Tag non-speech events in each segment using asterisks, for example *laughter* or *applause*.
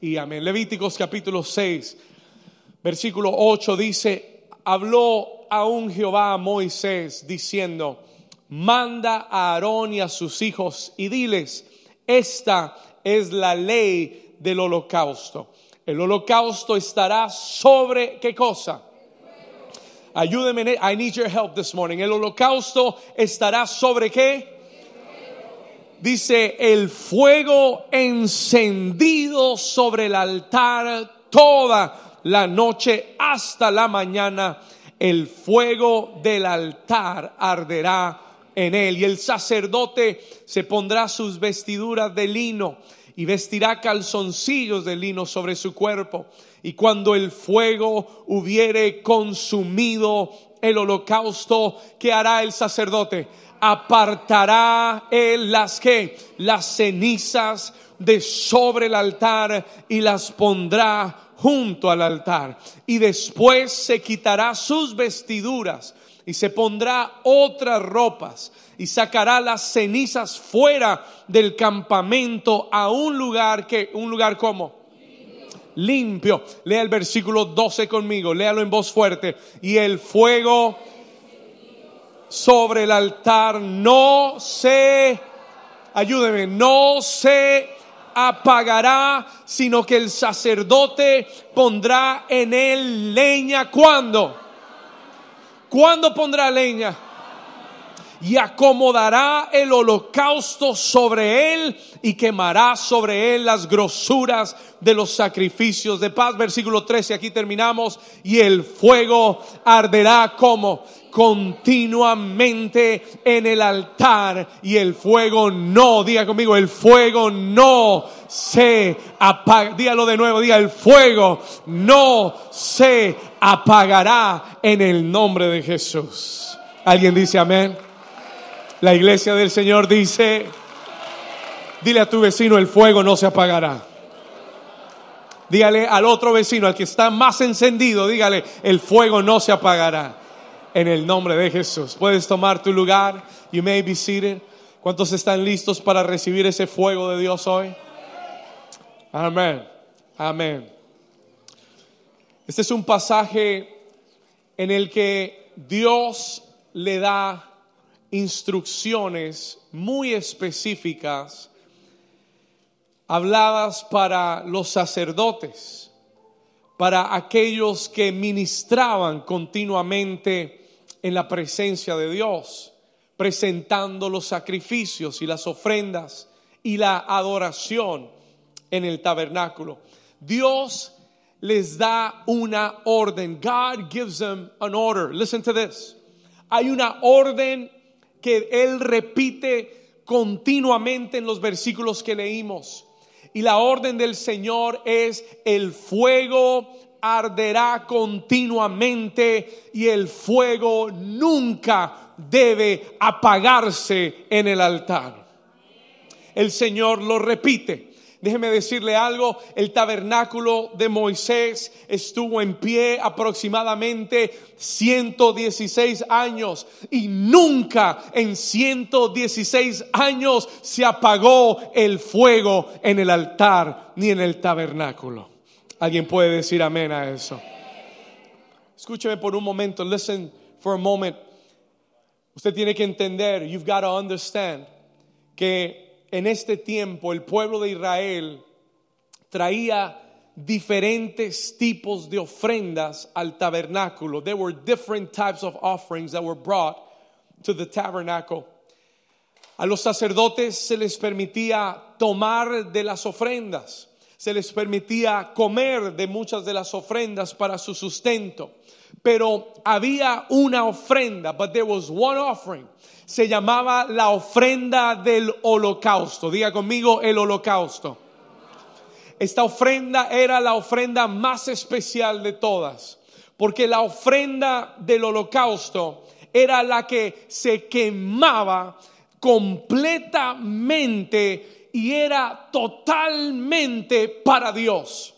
y amén. Levíticos capítulo 6, versículo 8 dice, habló aún Jehová a Moisés diciendo, manda a Aarón y a sus hijos y diles, esta es la ley del holocausto. El holocausto estará sobre qué cosa? Ayúdeme, I need your help this morning. El holocausto estará sobre qué? Dice, el fuego encendido sobre el altar toda la noche hasta la mañana. El fuego del altar arderá en él. Y el sacerdote se pondrá sus vestiduras de lino y vestirá calzoncillos de lino sobre su cuerpo. Y cuando el fuego hubiere consumido el holocausto, ¿qué hará el sacerdote? Apartará él las que, las cenizas de sobre el altar y las pondrá junto al altar. Y después se quitará sus vestiduras y se pondrá otras ropas y sacará las cenizas fuera del campamento a un lugar que, un lugar como limpio. Lea el versículo 12 conmigo, léalo en voz fuerte. Y el fuego sobre el altar no se, ayúdeme, no se apagará, sino que el sacerdote pondrá en él leña. ¿Cuándo? ¿Cuándo pondrá leña? Y acomodará el holocausto sobre él y quemará sobre él las grosuras de los sacrificios de paz. Versículo 13, aquí terminamos. Y el fuego arderá como continuamente en el altar y el fuego no, diga conmigo, el fuego no se apaga, dígalo de nuevo, diga, el fuego no se apagará en el nombre de Jesús. ¿Alguien dice amén? La iglesia del Señor dice, dile a tu vecino, el fuego no se apagará. Dígale al otro vecino, al que está más encendido, dígale, el fuego no se apagará en el nombre de Jesús. Puedes tomar tu lugar. You may be seated. ¿Cuántos están listos para recibir ese fuego de Dios hoy? Amén. Amén. Este es un pasaje en el que Dios le da instrucciones muy específicas habladas para los sacerdotes, para aquellos que ministraban continuamente en la presencia de Dios, presentando los sacrificios y las ofrendas y la adoración en el tabernáculo. Dios les da una orden. God gives them an order. Listen to this. Hay una orden que Él repite continuamente en los versículos que leímos. Y la orden del Señor es el fuego arderá continuamente y el fuego nunca debe apagarse en el altar. El Señor lo repite. Déjeme decirle algo, el tabernáculo de Moisés estuvo en pie aproximadamente 116 años y nunca en 116 años se apagó el fuego en el altar ni en el tabernáculo. Alguien puede decir amén a eso. Escúcheme por un momento. Listen for a moment. Usted tiene que entender, you've got to understand, que en este tiempo el pueblo de Israel traía diferentes tipos de ofrendas al tabernáculo. There were different types of offerings that were brought to the tabernacle. A los sacerdotes se les permitía tomar de las ofrendas se les permitía comer de muchas de las ofrendas para su sustento. Pero había una ofrenda, but there was one offering. Se llamaba la ofrenda del holocausto. Diga conmigo el holocausto. Esta ofrenda era la ofrenda más especial de todas, porque la ofrenda del holocausto era la que se quemaba completamente y era totalmente para Dios.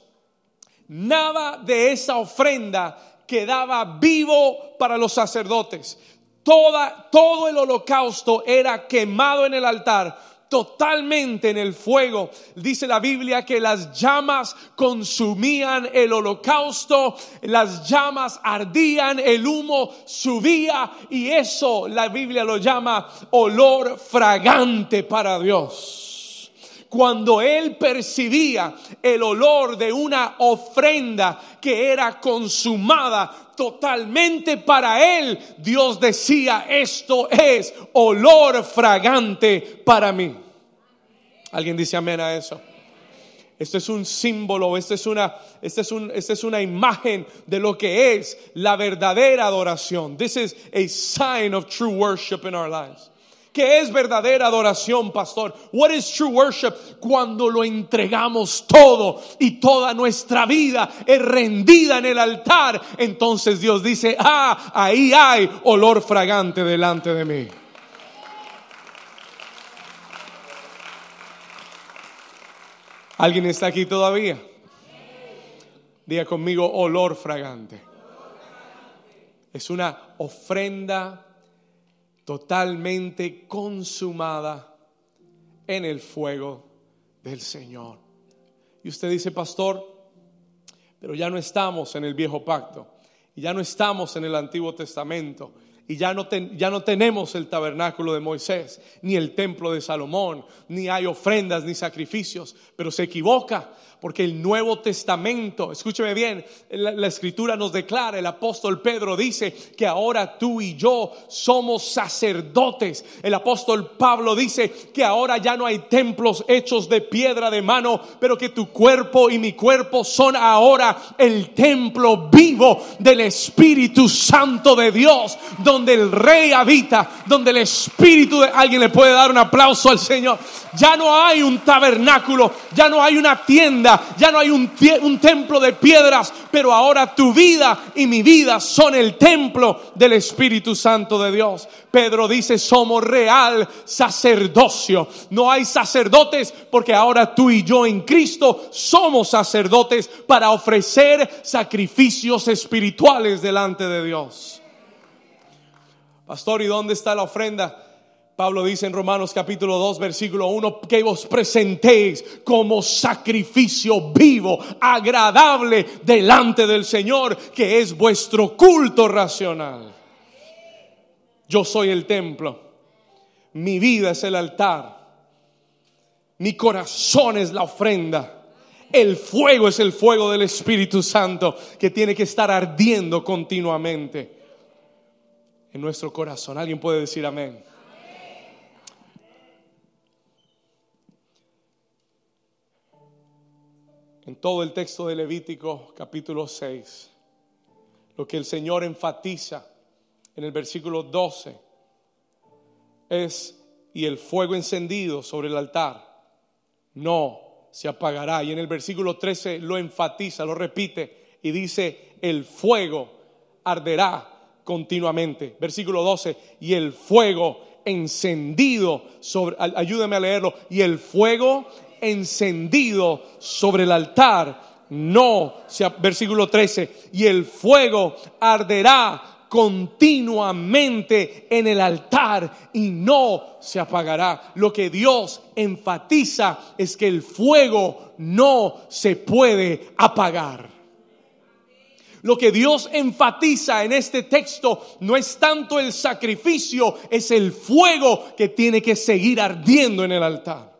Nada de esa ofrenda quedaba vivo para los sacerdotes. Toda, todo el holocausto era quemado en el altar. totalmente en el fuego. Dice la Biblia que las llamas consumían el holocausto, las llamas ardían, el humo subía y eso la Biblia lo llama olor fragante para Dios cuando él percibía el olor de una ofrenda que era consumada totalmente para él, Dios decía, esto es olor fragante para mí. ¿Alguien dice amén a eso? Esto es un símbolo, esta es una, este es, un, esta es una imagen de lo que es la verdadera adoración. This is a sign of true worship in our lives. ¿Qué es verdadera adoración, pastor? What is true worship? Cuando lo entregamos todo y toda nuestra vida es rendida en el altar, entonces Dios dice, ah, ahí hay olor fragante delante de mí. ¿Alguien está aquí todavía? Diga conmigo olor fragante. Es una ofrenda totalmente consumada en el fuego del Señor. Y usted dice, pastor, pero ya no estamos en el viejo pacto ya no estamos en el Antiguo Testamento y ya no, ya no tenemos el tabernáculo de Moisés, ni el templo de Salomón, ni hay ofrendas ni sacrificios, pero se equivoca porque el Nuevo Testamento, escúcheme bien, la, escritura nos declara, el apóstol Pedro dice que ahora tú y yo somos sacerdotes. El apóstol Pablo dice que ahora ya no hay templos hechos de piedra de mano, pero que tu cuerpo y mi cuerpo son ahora el templo vivo del Espíritu Santo de Dios, el Rey habita, donde el Espíritu de alguien le puede dar un aplauso al Señor. Ya no hay un tabernáculo, ya no hay una tienda ya no hay un templo de piedras, pero ahora tu vida y mi vida son el templo del Espíritu Santo de Dios. Pedro dice, somos real sacerdocio. No hay sacerdotes porque ahora tú y yo en Cristo somos sacerdotes para ofrecer sacrificios espirituales delante de Dios. Pastor, ¿y dónde está la ofrenda? Pablo dice en Romanos capítulo 2 versículo 1 que os presentéis como sacrificio vivo, agradable delante del Señor, que es vuestro culto racional. Yo soy el templo, mi vida es el altar, mi corazón es la ofrenda. El fuego es el fuego del Espíritu Santo que tiene que estar ardiendo continuamente en nuestro corazón. ¿Alguien puede decir amén? en todo el texto de Levítico capítulo 6, lo que el Señor enfatiza en el versículo 12 es, y el fuego encendido sobre el altar no se apagará. Y en el versículo 13 lo enfatiza, lo repite y dice, el fuego arderá continuamente. Versículo 12, y el fuego encendido sobre, ayúdame a leerlo, y el fuego encendido sobre el altar, no, versículo 13, y el fuego arderá continuamente en el altar y no se apagará. Lo que Dios enfatiza es que el fuego no se puede apagar. Lo que Dios enfatiza en este texto no es tanto el sacrificio, es el fuego que tiene que seguir ardiendo en el altar.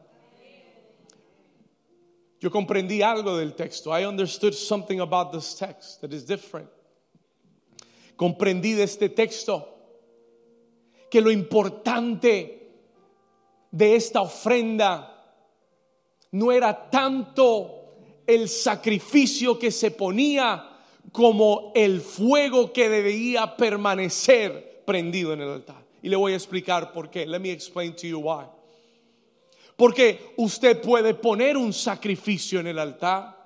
Yo comprendí algo del texto. I understood something about this text that is different. Comprendí de este texto que lo importante de esta ofrenda no era tanto el sacrificio que se ponía como el fuego que debía permanecer prendido en el altar. Y le voy a explicar por qué. Let me explain to you why. Porque usted puede poner un sacrificio en el altar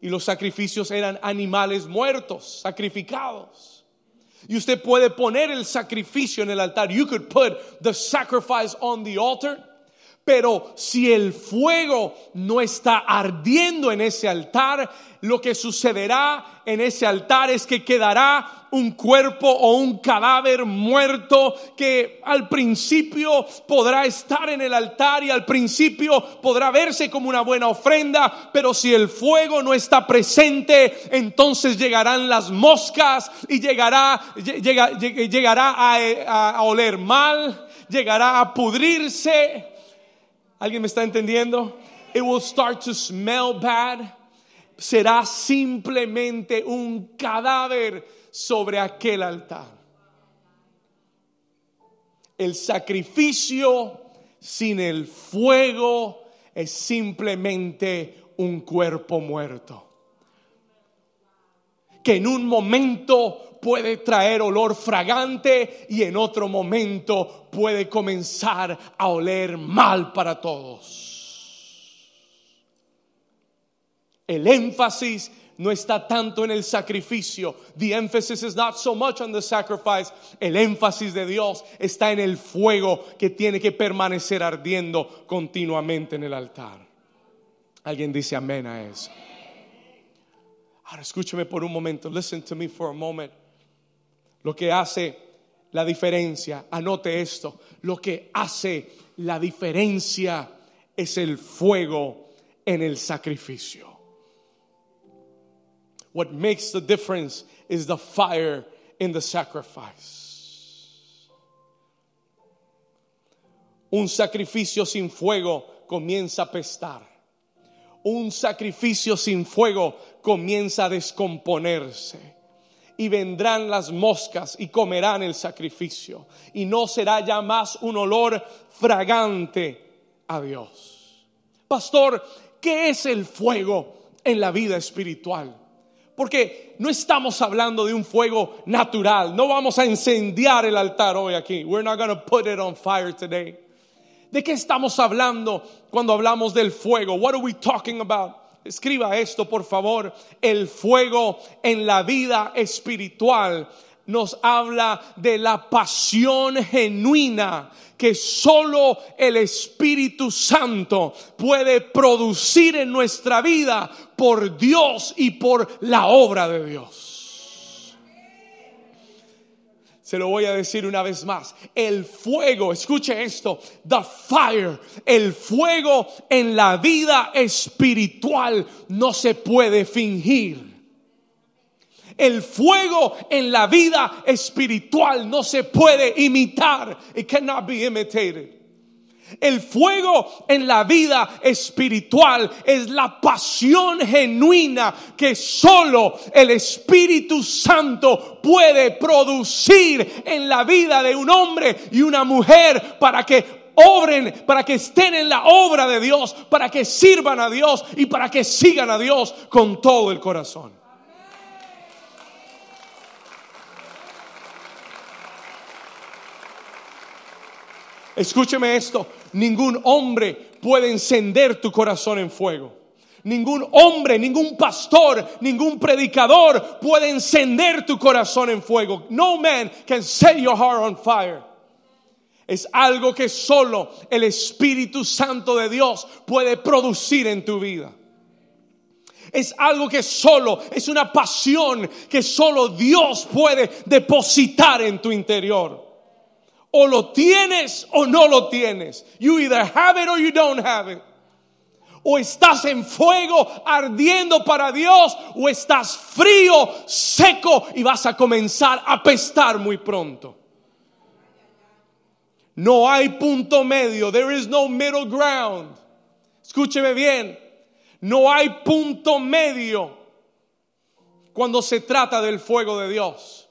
y los sacrificios eran animales muertos, sacrificados. Y usted puede poner el sacrificio en el altar. You could put the sacrifice on the altar. Pero si el fuego no está ardiendo en ese altar, lo que sucederá en ese altar es que quedará un cuerpo o un cadáver muerto que al principio podrá estar en el altar y al principio podrá verse como una buena ofrenda, pero si el fuego no está presente, entonces llegarán las moscas y llegará, llegará a, a oler mal, llegará a pudrirse ¿Alguien me está entendiendo? It will start to smell bad. Será simplemente un cadáver sobre aquel altar. El sacrificio sin el fuego es simplemente un cuerpo muerto. Que en un momento puede traer olor fragante y en otro momento puede comenzar a oler mal para todos. El énfasis no está tanto en el sacrificio. The emphasis is not so much on the sacrifice. El énfasis de Dios está en el fuego que tiene que permanecer ardiendo continuamente en el altar. Alguien dice amén a eso. Ahora escúcheme por un momento. Listen to me for a moment. Lo que hace la diferencia, anote esto, lo que hace la diferencia es el fuego en el sacrificio. What makes the difference is the fire in the sacrifice. Un sacrificio sin fuego comienza a pestar. Un sacrificio sin fuego comienza a descomponerse y vendrán las moscas y comerán el sacrificio. Y no será ya más un olor fragante a Dios. Pastor, ¿qué es el fuego en la vida espiritual? Porque no estamos hablando de un fuego natural. No vamos a incendiar el altar hoy aquí. We're not going to put it on fire today. ¿De qué estamos hablando cuando hablamos del fuego? What are we talking about? Escriba esto por favor, el fuego en la vida espiritual nos habla de la pasión genuina que solo el Espíritu Santo puede producir en nuestra vida por Dios y por la obra de Dios. Se lo voy a decir una vez más. El fuego, escuche esto, the fire, el fuego en la vida espiritual no se puede fingir. El fuego en la vida espiritual no se puede imitar. It cannot be imitated. El fuego en la vida espiritual es la pasión genuina que solo el Espíritu Santo puede producir en la vida de un hombre y una mujer para que obren, para que estén en la obra de Dios, para que sirvan a Dios y para que sigan a Dios con todo el corazón. Escúcheme esto, ningún hombre puede encender tu corazón en fuego. Ningún hombre, ningún pastor, ningún predicador puede encender tu corazón en fuego. No man can set your heart on fire. Es algo que solo el Espíritu Santo de Dios puede producir en tu vida. Es algo que solo, es una pasión que solo Dios puede depositar en tu interior. O lo tienes o no lo tienes. You either have it or you don't have it. O estás en fuego ardiendo para Dios o estás frío, seco y vas a comenzar a pestar muy pronto. No hay punto medio. There is no middle ground. Escúcheme bien. No hay punto medio cuando se trata del fuego de Dios.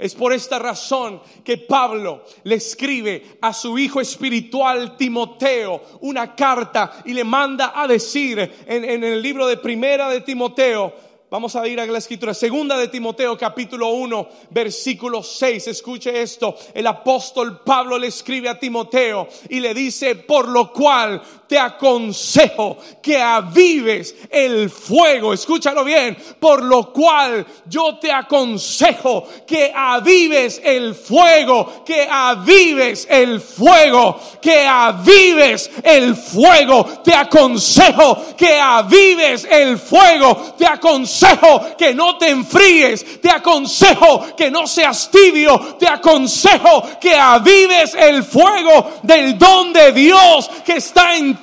Es por esta razón que Pablo le escribe a su hijo espiritual Timoteo una carta y le manda a decir en, el libro de primera de Timoteo, Vamos a ir a la escritura. Segunda de Timoteo capítulo 1 versículo 6. Escuche esto. El apóstol Pablo le escribe a Timoteo y le dice, por lo cual te aconsejo que avives el fuego. Escúchalo bien. Por lo cual yo te aconsejo que avives el fuego, que avives el fuego, que avives el fuego. Te aconsejo que avives el fuego. Te aconsejo que no te enfríes. Te aconsejo que no seas tibio. Te aconsejo que avives el fuego del don de Dios que está en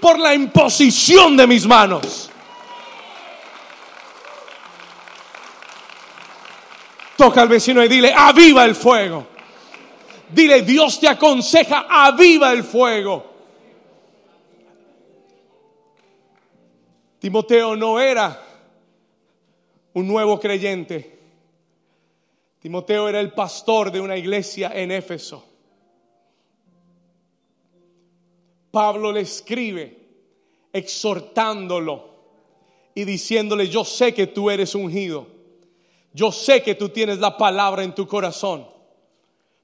por la imposición de mis manos. Toca al vecino y dile, aviva el fuego. Dile, Dios te aconseja, aviva el fuego. Timoteo no era un nuevo creyente. Timoteo era el pastor de una iglesia en Éfeso. Pablo le escribe exhortándolo y diciéndole, yo sé que tú eres ungido, yo sé que tú tienes la palabra en tu corazón,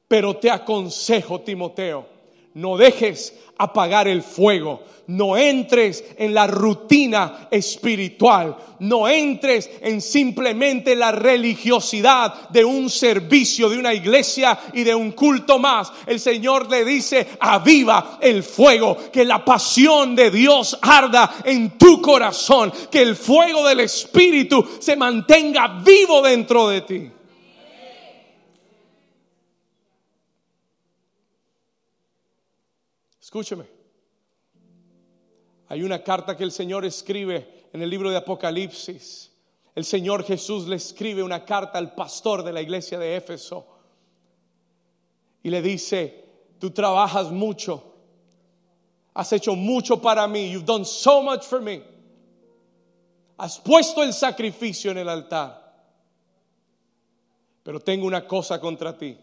pero te aconsejo, Timoteo, no dejes apagar el fuego. No entres en la rutina espiritual. No entres en simplemente la religiosidad de un servicio, de una iglesia y de un culto más. El Señor le dice, aviva el fuego, que la pasión de Dios arda en tu corazón, que el fuego del Espíritu se mantenga vivo dentro de ti. Escúcheme. Hay una carta que el Señor escribe en el libro de Apocalipsis. El Señor Jesús le escribe una carta al pastor de la iglesia de Éfeso y le dice, tú trabajas mucho, has hecho mucho para mí, you've done so much for me, has puesto el sacrificio en el altar, pero tengo una cosa contra ti.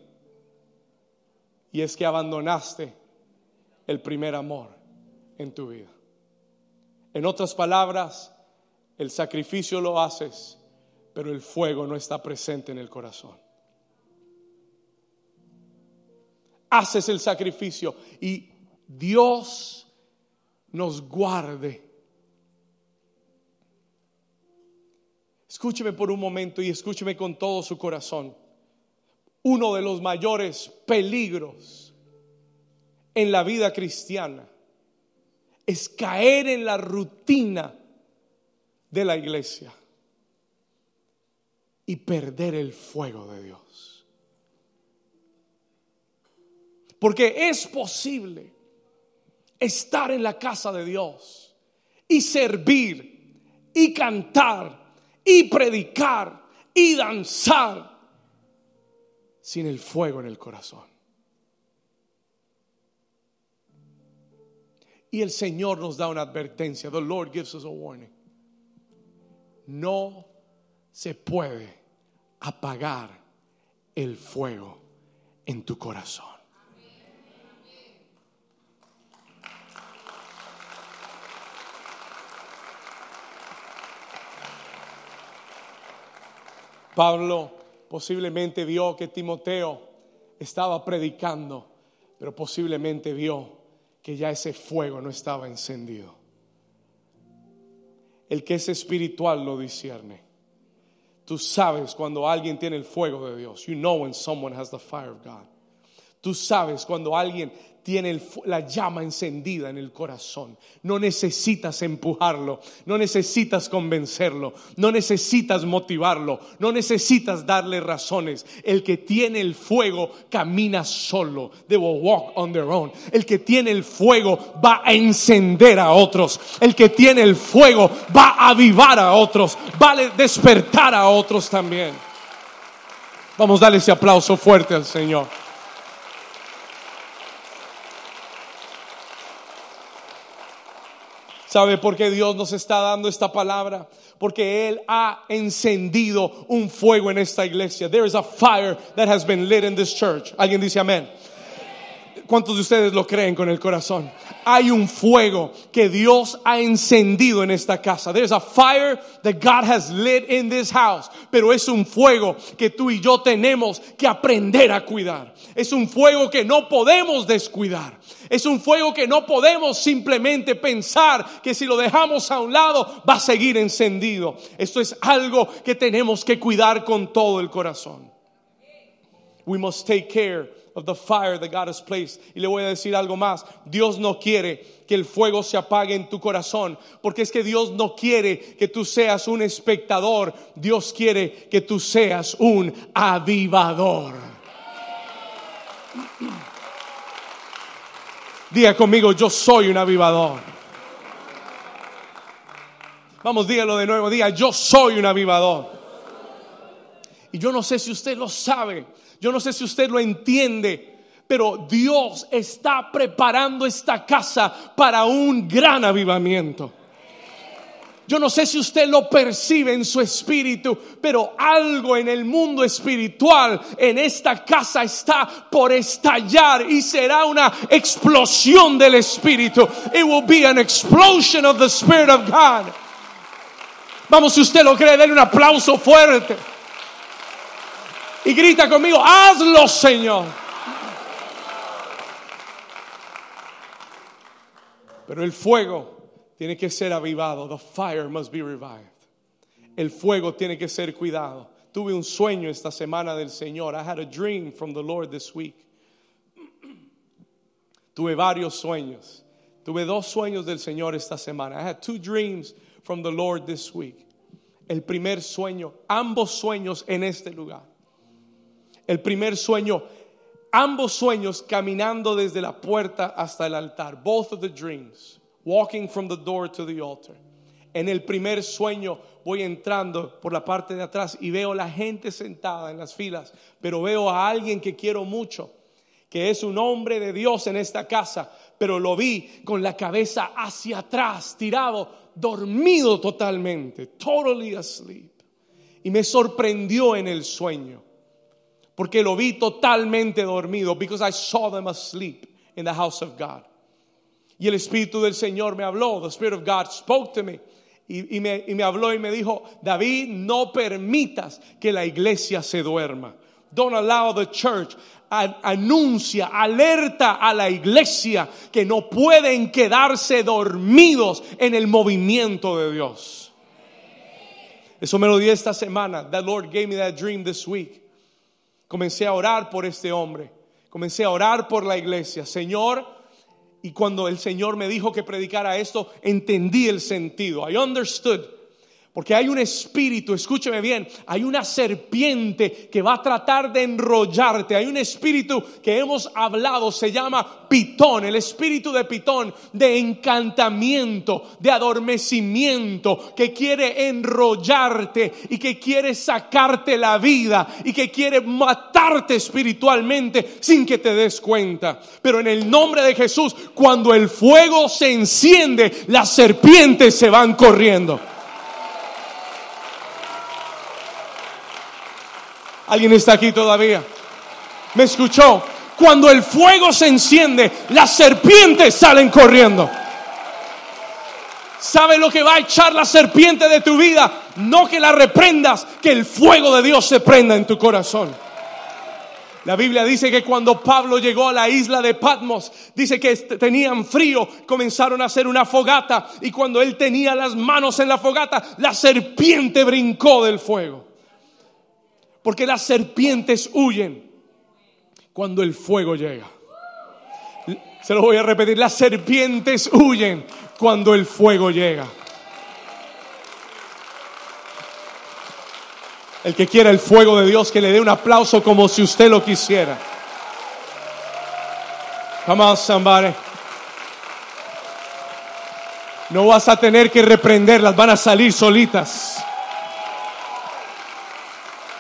Y es que abandonaste el primer amor en tu vida. En otras palabras, el sacrificio lo haces, pero el fuego no está presente en el corazón. Haces el sacrificio y Dios nos guarde. Escúcheme por un momento y escúcheme con todo su corazón. Uno de los mayores peligros en la vida cristiana es caer en la rutina de la iglesia y perder el fuego de Dios. Porque es posible estar en la casa de Dios y servir y cantar y predicar y danzar sin el fuego en el corazón. Y el Señor nos da una advertencia. The Lord gives us a warning. No se puede apagar el fuego en tu corazón. Pablo posiblemente vio que Timoteo estaba predicando, pero posiblemente vio que ya ese fuego no estaba encendido. El que es espiritual lo discierne. Tú sabes cuando alguien tiene el fuego de Dios. You know when someone has the fire of God. Tú sabes cuando alguien tiene la llama encendida en el corazón. No necesitas empujarlo, no necesitas convencerlo, no necesitas motivarlo, no necesitas darle razones. El que tiene el fuego camina solo. They will walk on their own. El que tiene el fuego va a encender a otros. El que tiene el fuego va a avivar a otros, va a despertar a otros también. Vamos a darle ese aplauso fuerte al Señor. ¿Sabe por qué Dios nos está dando esta palabra? Porque Él ha encendido un fuego en esta iglesia. There is a fire that has been lit in this church. ¿Alguien dice amén? ¿Cuántos de ustedes lo creen con el corazón? Hay un fuego que Dios ha encendido en esta casa. There's a fire that God has lit in this house. Pero es un fuego que tú y yo tenemos que aprender a cuidar. Es un fuego que no podemos descuidar. Es un fuego que no podemos simplemente pensar que si lo dejamos a un lado va a seguir encendido. Esto es algo que tenemos que cuidar con todo el corazón. We must take care of the fire that God has placed. Y le voy a decir algo más. Dios no quiere que el fuego se apague en tu corazón, porque es que Dios no quiere que tú seas un espectador. Dios quiere que tú seas un avivador. *clears throat* Diga conmigo, yo soy un avivador. Vamos, dígalo de nuevo, diga, yo soy un avivador. Y yo no sé si usted lo sabe, yo no sé si usted lo entiende, pero Dios está preparando esta casa para un gran avivamiento. Yo no sé si usted lo percibe en su espíritu, pero algo en el mundo espiritual, en esta casa está por estallar y será una explosión del espíritu. It will be an explosion of the Spirit of God. Vamos, si usted lo cree, denle un aplauso fuerte. Y grita conmigo, hazlo Señor. Pero el fuego tiene que ser avivado. The fire must be revived. El fuego tiene que ser cuidado. Tuve un sueño esta semana del Señor. I had a dream from the Lord this week. Tuve varios sueños. Tuve dos sueños del Señor esta semana. I had two dreams from the Lord this week. El primer sueño, ambos sueños en este lugar. El primer sueño, ambos sueños caminando desde la puerta hasta el altar. Both of the dreams, walking from the door to the altar. En el primer sueño voy entrando por la parte de atrás y veo la gente sentada en las filas, pero veo a alguien que quiero mucho, que es un hombre de Dios en esta casa, pero lo vi con la cabeza hacia atrás, tirado, dormido totalmente, totally asleep. Y me sorprendió en el sueño porque lo vi totalmente dormido, because I saw them asleep in the house of God. Y el Espíritu del Señor me habló, the Spirit of God spoke to me. Y, me, y me habló y me dijo, David, no permitas que la iglesia se duerma. Don't allow the church. anuncia, alerta a la iglesia que no pueden quedarse dormidos en el movimiento de Dios. Eso me lo di esta semana. The Lord gave me that dream this week. Comencé a orar por este hombre. Comencé a orar por la iglesia. Señor, y cuando el Señor me dijo que predicara esto, entendí el sentido. I understood porque hay un espíritu, escúcheme bien, hay una serpiente que va a tratar de enrollarte. Hay un espíritu que hemos hablado, se llama pitón, el espíritu de pitón, de encantamiento, de adormecimiento, que quiere enrollarte y que quiere sacarte la vida y que quiere matarte espiritualmente sin que te des cuenta. Pero en el nombre de Jesús, cuando el fuego se enciende, las serpientes se van corriendo. ¿Alguien está aquí todavía? ¿Me escuchó? Cuando el fuego se enciende, las serpientes salen corriendo. ¿Sabe lo que va a echar la serpiente de tu vida? No que la reprendas, que el fuego de Dios se prenda en tu corazón. La Biblia dice que cuando Pablo llegó a la isla de Patmos, dice que tenían frío, comenzaron a hacer una fogata y cuando él tenía las manos en la fogata, la serpiente brincó del fuego. Porque las serpientes huyen cuando el fuego llega. Se lo voy a repetir, las serpientes huyen cuando el fuego llega. El que quiera el fuego de Dios, que le dé un aplauso como si usted lo quisiera. Come on, somebody. No vas a tener que reprenderlas, van a salir solitas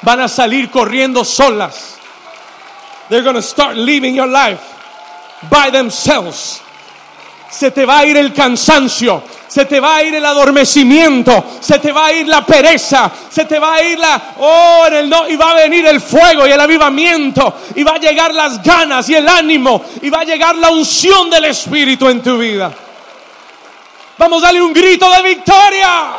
van a salir corriendo solas. They're going to start leaving your life by themselves. se te va a ir el cansancio, se te va a ir el adormecimiento, se te va a ir la pereza, se te va a ir la, oh, en el no, y va a venir el fuego y el avivamiento, y va a llegar las ganas y el ánimo, y va a llegar la unción del Espíritu en tu vida. Vamos a darle un grito de victoria.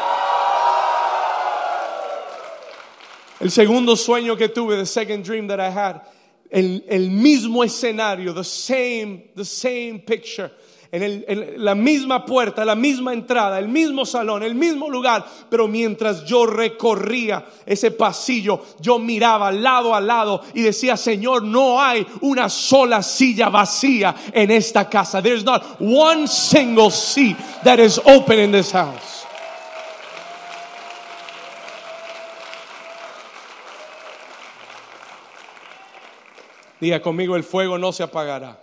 El segundo sueño que tuve, the second dream that I had, el, el mismo escenario, the same, the same picture en, la misma puerta, la misma entrada, el mismo salón, el mismo lugar, pero mientras yo recorría ese pasillo, yo miraba lado a lado y decía, Señor, no hay una sola silla vacía en esta casa. There's not one single seat that is open in this house. Diga conmigo, el fuego no se apagará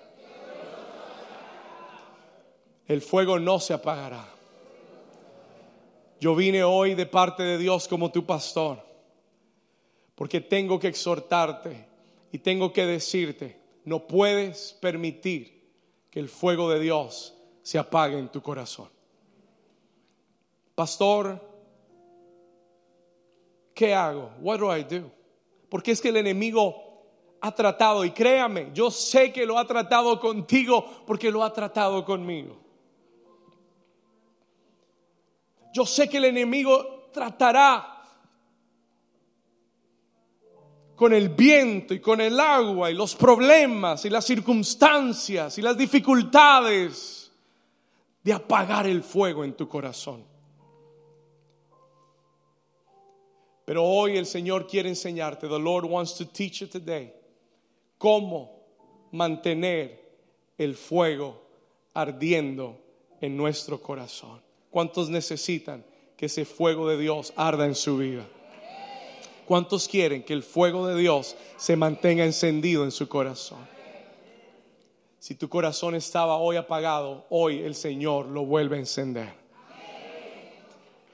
el fuego no se apagará. Yo vine hoy de parte de Dios como tu pastor, porque tengo que exhortarte y tengo que decirte, no puedes permitir que el fuego de Dios se apague en tu corazón. Pastor, ¿qué hago? What do I do? Porque es que el enemigo ha tratado, y créame, yo sé que lo ha tratado contigo porque lo ha tratado conmigo. Yo sé que el enemigo tratará con el viento y con el agua y los problemas y las circunstancias y las dificultades de apagar el fuego en tu corazón. Pero hoy el Señor quiere enseñarte, the Lord wants to teach you today, cómo mantener el fuego ardiendo en nuestro corazón. ¿Cuántos necesitan que ese fuego de Dios arda en su vida? ¿Cuántos quieren que el fuego de Dios se mantenga encendido en su corazón? Si tu corazón estaba hoy apagado, hoy el Señor lo vuelve a encender.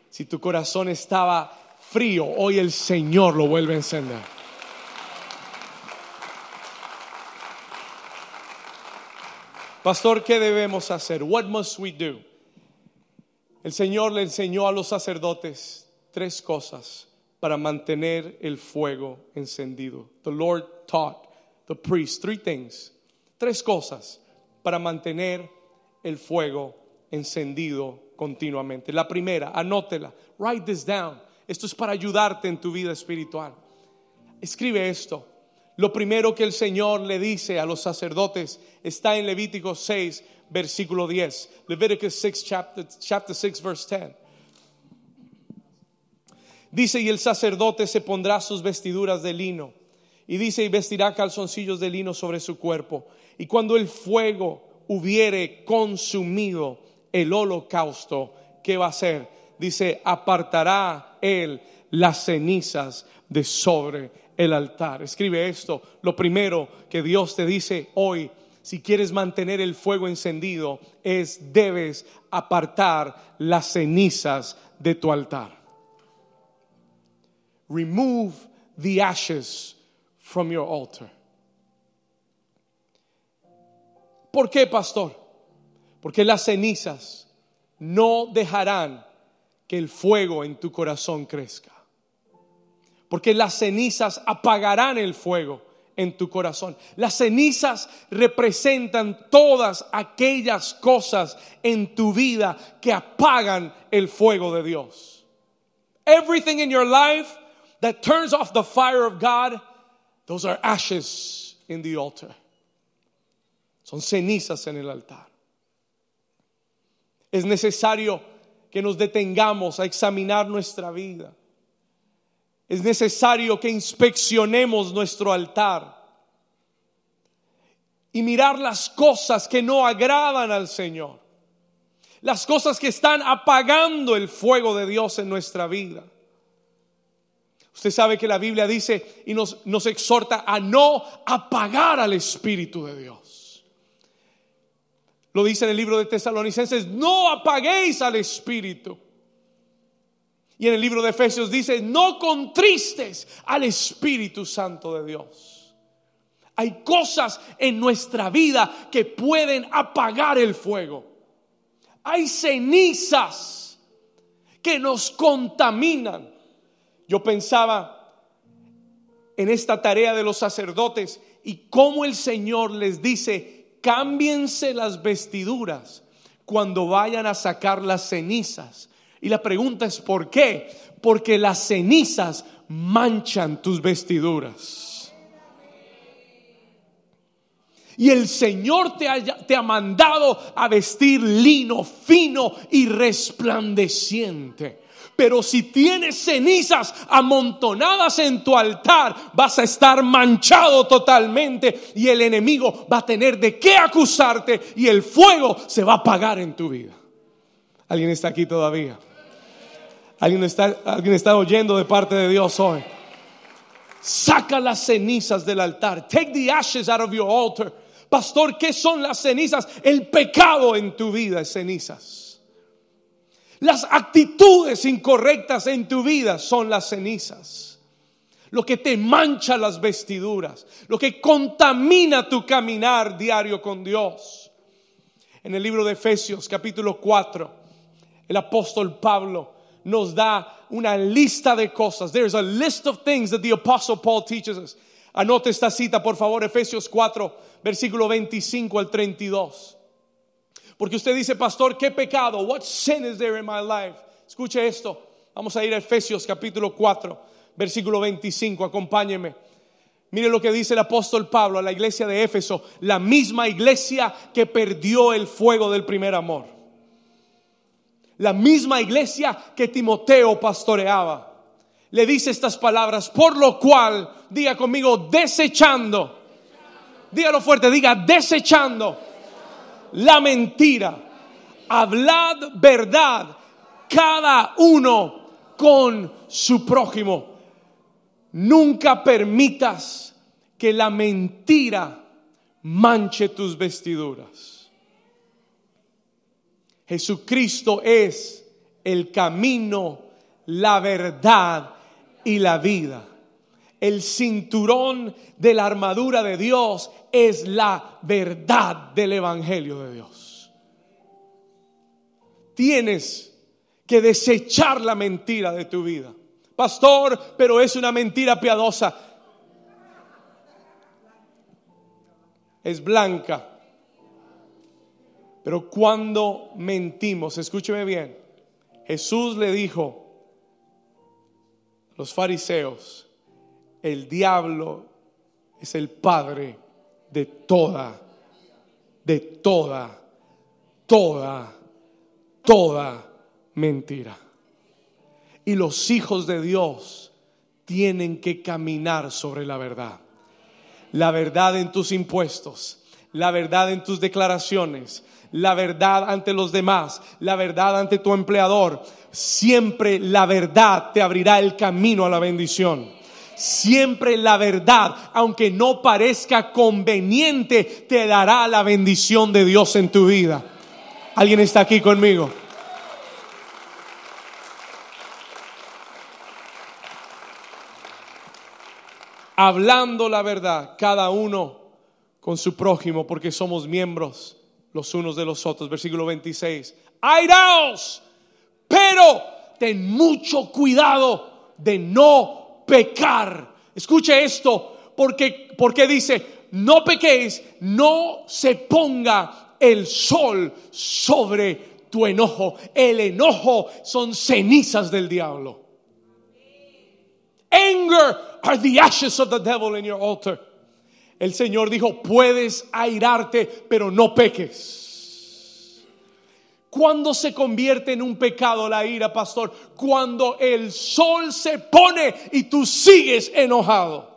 Si tu corazón estaba frío, hoy el Señor lo vuelve a encender. Pastor, ¿qué debemos hacer? What must we do? El Señor le enseñó a los sacerdotes tres cosas para mantener el fuego encendido. The Lord taught the priests three things. Tres cosas para mantener el fuego encendido continuamente. La primera, anótela, write this down. Esto es para ayudarte en tu vida espiritual. Escribe esto. Lo primero que el Señor le dice a los sacerdotes está en Levítico 6, versículo 10. Leviticus 6, chapter, chapter 6, verse 10. Dice, y el sacerdote se pondrá sus vestiduras de lino. Y dice, y vestirá calzoncillos de lino sobre su cuerpo. Y cuando el fuego hubiere consumido el holocausto, ¿qué va a hacer? Dice, apartará él las cenizas de sobre el altar. Escribe esto. Lo primero que Dios te dice hoy si quieres mantener el fuego encendido, es debes apartar las cenizas de tu altar. Remove the ashes from your altar. ¿Por qué, pastor? Porque las cenizas no dejarán que el fuego en tu corazón crezca. Porque las cenizas apagarán el fuego en tu corazón. Las cenizas representan todas aquellas cosas en tu vida que apagan el fuego de Dios. Everything in your life that turns off the fire of God, those are ashes in the altar. Son cenizas en el altar. Es necesario que nos detengamos a examinar nuestra vida es necesario que inspeccionemos nuestro altar y mirar las cosas que no agradan al Señor, las cosas que están apagando el fuego de Dios en nuestra vida. Usted sabe que la Biblia dice y nos, nos exhorta a no apagar al Espíritu de Dios. Lo dice en el libro de Tesalonicenses, no apaguéis al Espíritu. Y en el libro de Efesios dice, no contristes al Espíritu Santo de Dios. Hay cosas en nuestra vida que pueden apagar el fuego. Hay cenizas que nos contaminan. Yo pensaba en esta tarea de los sacerdotes y cómo el Señor les dice, cámbiense las vestiduras cuando vayan a sacar las cenizas. Y la pregunta es, ¿por qué? Porque las cenizas manchan tus vestiduras. Y el Señor te, te ha mandado a vestir lino fino y resplandeciente. Pero si tienes cenizas amontonadas en tu altar, vas a estar manchado totalmente y el enemigo va a tener de qué acusarte y el fuego se va a apagar en tu vida. ¿Alguien está aquí todavía? ¿Alguien está, alguien está oyendo de parte de Dios hoy? Saca las cenizas del altar. Take the ashes out of your altar. Pastor, ¿qué son las cenizas? El pecado en tu vida es cenizas. Las actitudes incorrectas en tu vida son las cenizas. Lo que te mancha las vestiduras, lo que contamina tu caminar diario con Dios. En el libro de Efesios capítulo 4, el apóstol Pablo nos da una lista de cosas. There's a list of things that the apostle Paul teaches us. Anote esta cita, por favor, Efesios 4, versículo 25 al 32. Porque usted dice, pastor, ¿qué pecado? What sin is there in my life? Escuche esto. Vamos a ir a Efesios capítulo 4, versículo 25. Acompáñeme. Mire lo que dice el apóstol Pablo a la iglesia de Éfeso, la misma iglesia que perdió el fuego del primer amor. La misma iglesia que Timoteo pastoreaba. Le dice estas palabras, por lo cual, diga conmigo, desechando. Dígalo fuerte, diga desechando la mentira. Hablad verdad cada uno con su prójimo. Nunca permitas que la mentira manche tus vestiduras. Jesucristo es el camino, la verdad y la vida. El cinturón de la armadura de Dios es la verdad del Evangelio de Dios. Tienes que desechar la mentira de tu vida. Pastor, pero es una mentira piadosa. Es blanca. Pero cuando mentimos, escúcheme bien, Jesús le dijo a los fariseos, el diablo es el padre de toda, de toda, toda, toda mentira. Y los hijos de Dios tienen que caminar sobre la verdad. La verdad en tus impuestos, la verdad en tus declaraciones, la verdad ante los demás, la verdad ante tu empleador. Siempre la verdad te abrirá el camino a la bendición siempre la verdad, aunque no parezca conveniente, te dará la bendición de Dios en tu vida. ¿Alguien está aquí conmigo? Hablando la verdad, cada uno con su prójimo, porque somos miembros los unos de los otros. Versículo 26. Airaos, pero ten mucho cuidado de no pecar. Escuche esto, porque, porque dice, no pequéis, no se ponga el sol sobre tu enojo. El enojo son cenizas del diablo. Anger are the ashes of the devil in your altar. El Señor dijo, puedes airarte, pero no peques. ¿Cuándo se convierte en un pecado la ira, pastor? Cuando el sol se pone y tú sigues enojado.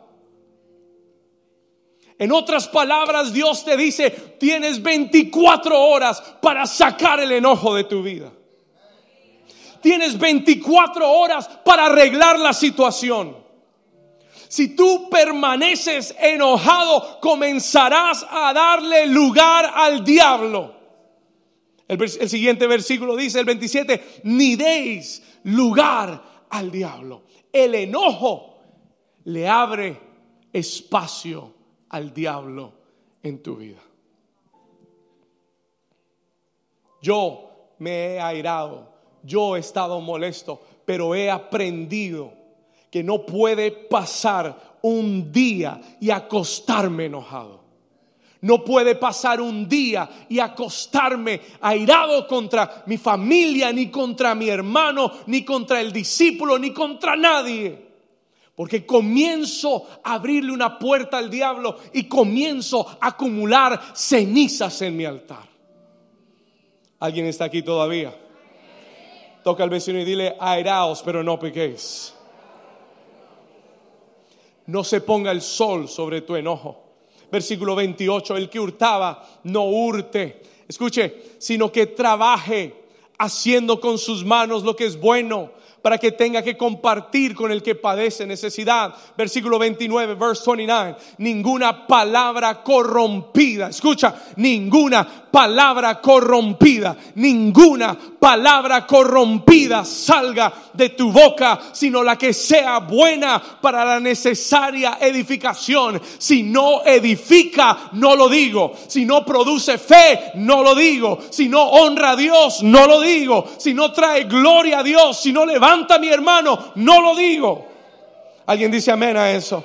En otras palabras, Dios te dice, tienes 24 horas para sacar el enojo de tu vida. Tienes 24 horas para arreglar la situación. Si tú permaneces enojado, comenzarás a darle lugar al diablo. El, siguiente versículo dice, el 27, ni deis lugar al diablo. El enojo le abre espacio al diablo en tu vida. Yo me he airado, yo he estado molesto, pero he aprendido que no puede pasar un día y acostarme enojado. No puede pasar un día y acostarme airado contra mi familia, ni contra mi hermano, ni contra el discípulo, ni contra nadie. Porque comienzo a abrirle una puerta al diablo y comienzo a acumular cenizas en mi altar. ¿Alguien está aquí todavía? Toca al vecino y dile, airaos, pero no pequéis. No se ponga el sol sobre tu enojo. Versículo 28, el que hurtaba, no hurte. Escuche, sino que trabaje haciendo con sus manos lo que es bueno para que tenga que compartir con el que padece necesidad. Versículo 29, verse 29. Ninguna palabra corrompida, escucha, ninguna palabra corrompida, ninguna palabra corrompida salga de tu boca, sino la que sea buena para la necesaria edificación. Si no edifica, no lo digo. Si no produce fe, no lo digo. Si no honra a Dios, no lo digo. Si no trae gloria a Dios, si no levanta a mi hermano, no lo digo. ¿Alguien dice amén a eso?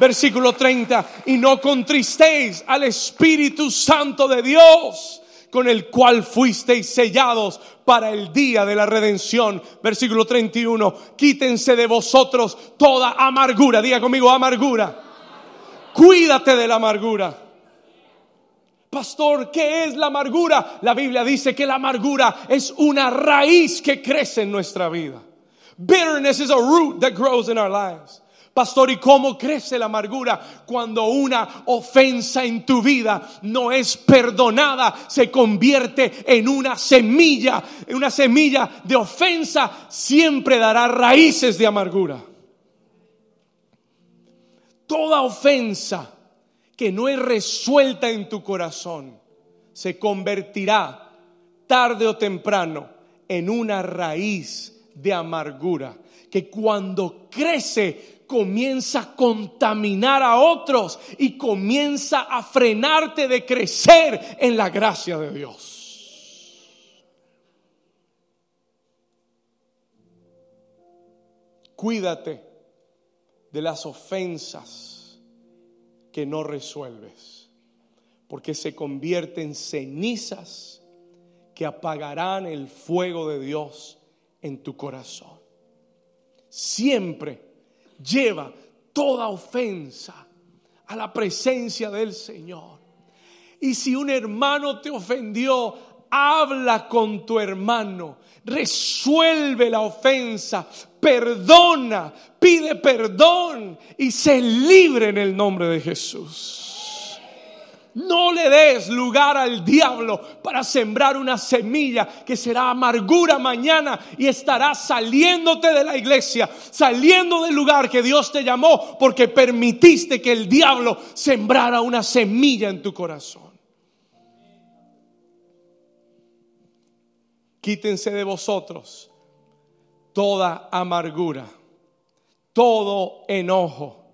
Versículo 30, y no contristéis al Espíritu Santo de Dios, con el cual fuisteis sellados para el día de la redención. Versículo 31, quítense de vosotros toda amargura, diga conmigo amargura. Cuídate de la amargura. Pastor, ¿qué es la amargura? La Biblia dice que la amargura es una raíz que crece en nuestra vida. Bitterness is a root that grows in our lives. Pastor, ¿y cómo crece la amargura? Cuando una ofensa en tu vida no es perdonada, se convierte en una semilla, en una semilla de ofensa, siempre dará raíces de amargura. Toda ofensa que no es resuelta en tu corazón se convertirá tarde o temprano en una raíz de amargura que cuando crece comienza a contaminar a otros y comienza a frenarte de crecer en la gracia de Dios. Cuídate de las ofensas que no resuelves, porque se convierten en cenizas que apagarán el fuego de Dios en tu corazón. Siempre lleva toda ofensa a la presencia del Señor. Y si un hermano te ofendió, habla con tu hermano, resuelve la ofensa, perdona, pide perdón y se libre en el nombre de Jesús. No le des lugar al diablo para sembrar una semilla que será amargura mañana y estará saliéndote de la iglesia, saliendo del lugar que Dios te llamó porque permitiste que el diablo sembrara una semilla en tu corazón. Quítense de vosotros toda amargura, todo enojo,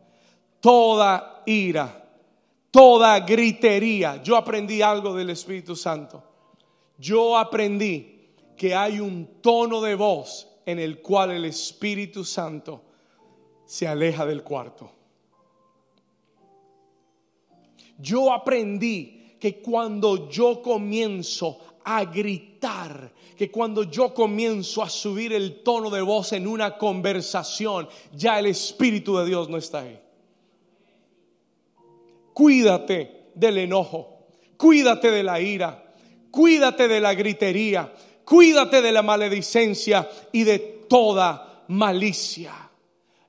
toda ira toda gritería. Yo aprendí algo del Espíritu Santo. Yo aprendí que hay un tono de voz en el cual el Espíritu Santo se aleja del cuarto. Yo aprendí que cuando yo comienzo a gritar, que cuando yo comienzo a subir el tono de voz en una conversación, ya el Espíritu de Dios no está ahí. Cuídate del enojo, cuídate de la ira, cuídate de la gritería, cuídate de la maledicencia y de toda malicia.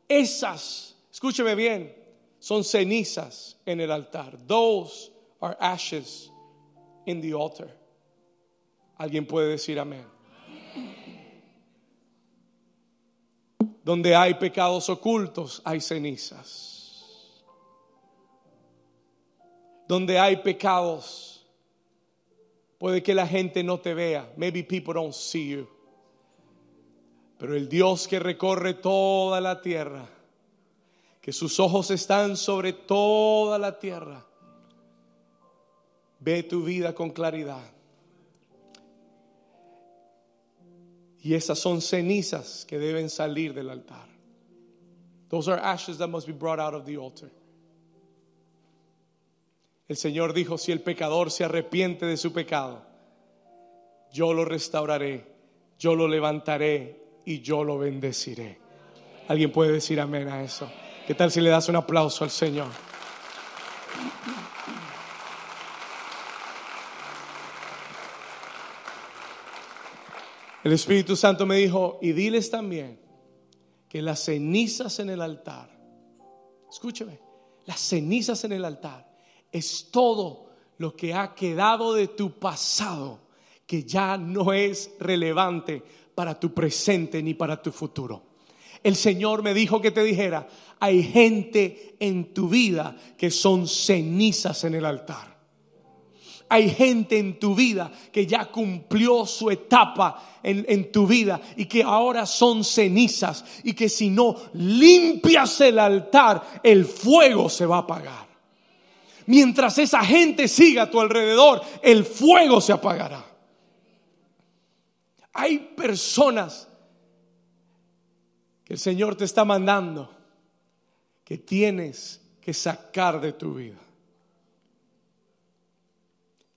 Esas, escúcheme bien, son cenizas en el altar. Those are ashes in the altar. Alguien puede decir amén. Donde hay pecados ocultos, hay cenizas. Donde hay pecados, puede que la gente no te vea. Maybe people don't see you. Pero el Dios que recorre toda la tierra, que sus ojos están sobre toda la tierra. Ve tu vida con claridad. Y esas son cenizas que deben salir del altar. Those are ashes that must be brought out of the altar. El Señor dijo, si el pecador se arrepiente de su pecado, yo lo restauraré, yo lo levantaré y yo lo bendeciré. ¿Alguien puede decir amén a eso? ¿Qué tal si le das un aplauso al Señor? El Espíritu Santo me dijo, y diles también que las cenizas en el altar, escúcheme, las cenizas en el altar es todo lo que ha quedado de tu pasado que ya no es relevante para tu presente ni para tu futuro. El Señor me dijo que te dijera, hay gente en tu vida que son cenizas en el altar. Hay gente en tu vida que ya cumplió su etapa en, en, tu vida y que ahora son cenizas y que si no limpias el altar, el fuego se va a apagar. Mientras esa gente siga a tu alrededor, el fuego se apagará. Hay personas que el Señor te está mandando que tienes que sacar de tu vida.